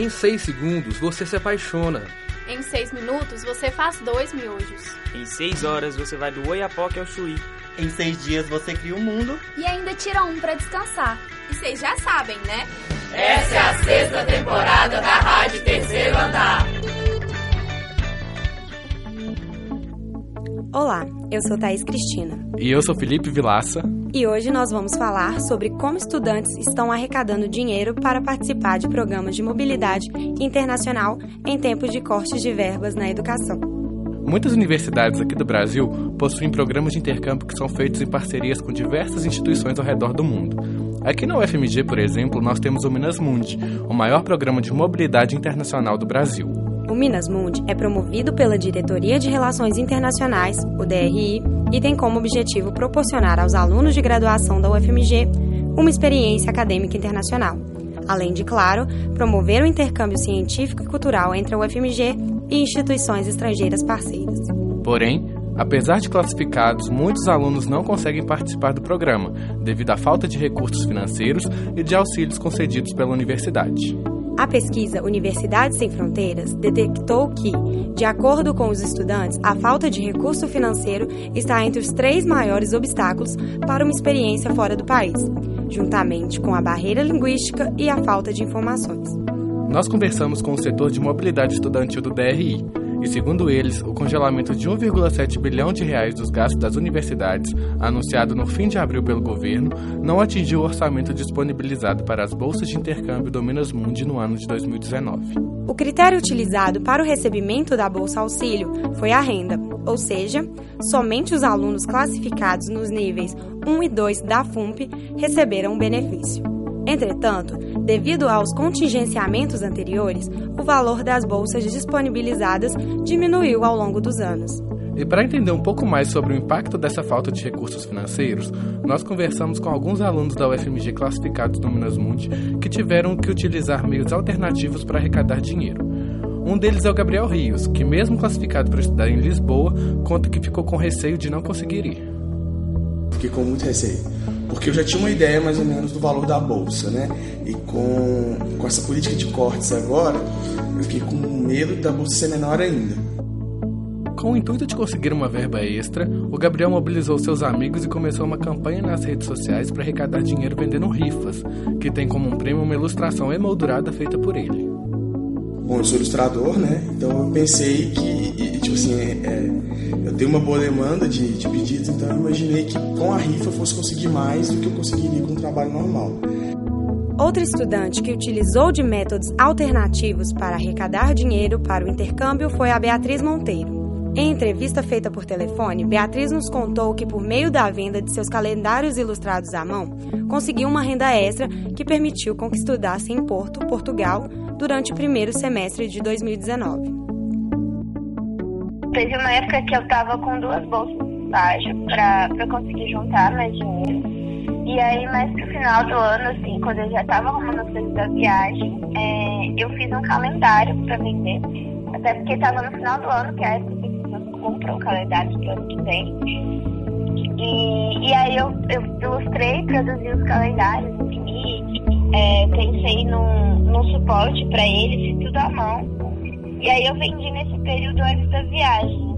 Em 6 segundos você se apaixona. Em 6 minutos você faz dois miojos. Em 6 horas você vai do Oiapoque ao Chuí. Em seis dias você cria um mundo. E ainda tira um para descansar. E vocês já sabem, né? Essa é a sexta temporada da Rádio Terceiro Andar. Olá, eu sou Thaís Cristina. E eu sou Felipe Vilaça. E hoje nós vamos falar sobre como estudantes estão arrecadando dinheiro para participar de programas de mobilidade internacional em tempos de cortes de verbas na educação. Muitas universidades aqui do Brasil possuem programas de intercâmbio que são feitos em parcerias com diversas instituições ao redor do mundo. Aqui na UFMG, por exemplo, nós temos o Minas Mundi, o maior programa de mobilidade internacional do Brasil. O Minas Mundi é promovido pela Diretoria de Relações Internacionais, o DRI, e tem como objetivo proporcionar aos alunos de graduação da UFMG uma experiência acadêmica internacional, além de, claro, promover o intercâmbio científico e cultural entre a UFMG e instituições estrangeiras parceiras. Porém, apesar de classificados, muitos alunos não conseguem participar do programa, devido à falta de recursos financeiros e de auxílios concedidos pela universidade. A pesquisa Universidades Sem Fronteiras detectou que, de acordo com os estudantes, a falta de recurso financeiro está entre os três maiores obstáculos para uma experiência fora do país, juntamente com a barreira linguística e a falta de informações. Nós conversamos com o setor de mobilidade estudantil do DRI e, segundo eles, o congelamento de 1,7 bilhão de reais dos gastos das universidades, anunciado no fim de abril pelo governo, não atingiu o orçamento disponibilizado para as bolsas de intercâmbio do Minas Mundi no ano de 2019. O critério utilizado para o recebimento da Bolsa Auxílio foi a renda, ou seja, somente os alunos classificados nos níveis 1 e 2 da FUMP receberam o benefício. Entretanto, devido aos contingenciamentos anteriores, o valor das bolsas disponibilizadas diminuiu ao longo dos anos. E para entender um pouco mais sobre o impacto dessa falta de recursos financeiros, nós conversamos com alguns alunos da UFMG classificados no Minas Mundi que tiveram que utilizar meios alternativos para arrecadar dinheiro. Um deles é o Gabriel Rios, que, mesmo classificado para estudar em Lisboa, conta que ficou com receio de não conseguir ir. Fiquei com muito receio porque eu já tinha uma ideia mais ou menos do valor da bolsa, né? E com, com essa política de cortes agora, eu fiquei com medo da bolsa ser menor ainda. Com o intuito de conseguir uma verba extra, o Gabriel mobilizou seus amigos e começou uma campanha nas redes sociais para arrecadar dinheiro vendendo rifas, que tem como um prêmio uma ilustração emoldurada feita por ele. Bom, eu sou ilustrador, né? Então eu pensei que, tipo assim, é, é, eu tenho uma boa demanda de, de pedidos, então eu imaginei que com a rifa eu fosse conseguir mais do que eu conseguiria com o trabalho normal. Outra estudante que utilizou de métodos alternativos para arrecadar dinheiro para o intercâmbio foi a Beatriz Monteiro. Em entrevista feita por telefone, Beatriz nos contou que, por meio da venda de seus calendários ilustrados à mão, conseguiu uma renda extra que permitiu com que estudasse em Porto, Portugal, durante o primeiro semestre de 2019. Teve uma época que eu estava com duas bolsas de estágio para conseguir juntar mais dinheiro. E aí, mais pro final do ano, assim, quando eu já estava arrumando as coisas da viagem, é, eu fiz um calendário para vender. Até porque estava no final do ano, que é a época que você compra um calendário do ano que vem. E, e aí eu, eu ilustrei, produzi os calendários, imprimi, é, pensei num, num suporte para eles, tudo à mão. E aí eu vendi nesse período antes da viagem.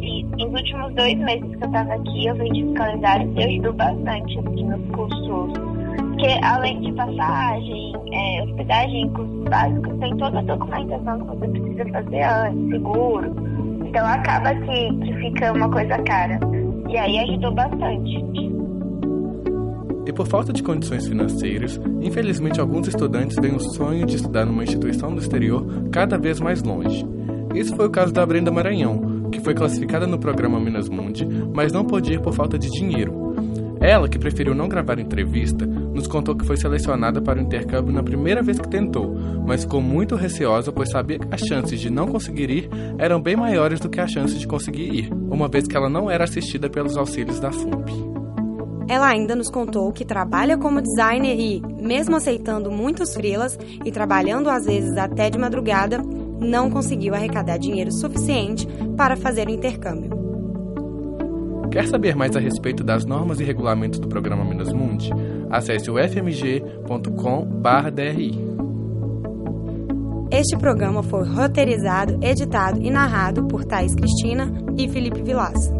E, e nos últimos dois meses que eu estava aqui, eu vendi os calendários e ajudou bastante assim, nos custos. Porque além de passagem, é, hospedagem, custos básicos, tem toda a documentação que você precisa fazer antes, seguro. Então acaba que, que fica uma coisa cara. E aí ajudou bastante. E por falta de condições financeiras, infelizmente alguns estudantes veem o sonho de estudar numa instituição do exterior cada vez mais longe. Esse foi o caso da Brenda Maranhão, que foi classificada no programa Minas Mundi, mas não pôde ir por falta de dinheiro. Ela, que preferiu não gravar entrevista, nos contou que foi selecionada para o intercâmbio na primeira vez que tentou, mas ficou muito receosa pois sabia que as chances de não conseguir ir eram bem maiores do que as chances de conseguir ir, uma vez que ela não era assistida pelos auxílios da FUMP. Ela ainda nos contou que trabalha como designer e, mesmo aceitando muitos frilas e trabalhando às vezes até de madrugada, não conseguiu arrecadar dinheiro suficiente para fazer o intercâmbio. Quer saber mais a respeito das normas e regulamentos do programa Minas Mundi? Acesse o fmg.com.br. Este programa foi roteirizado, editado e narrado por Thaís Cristina e Felipe Vilaça.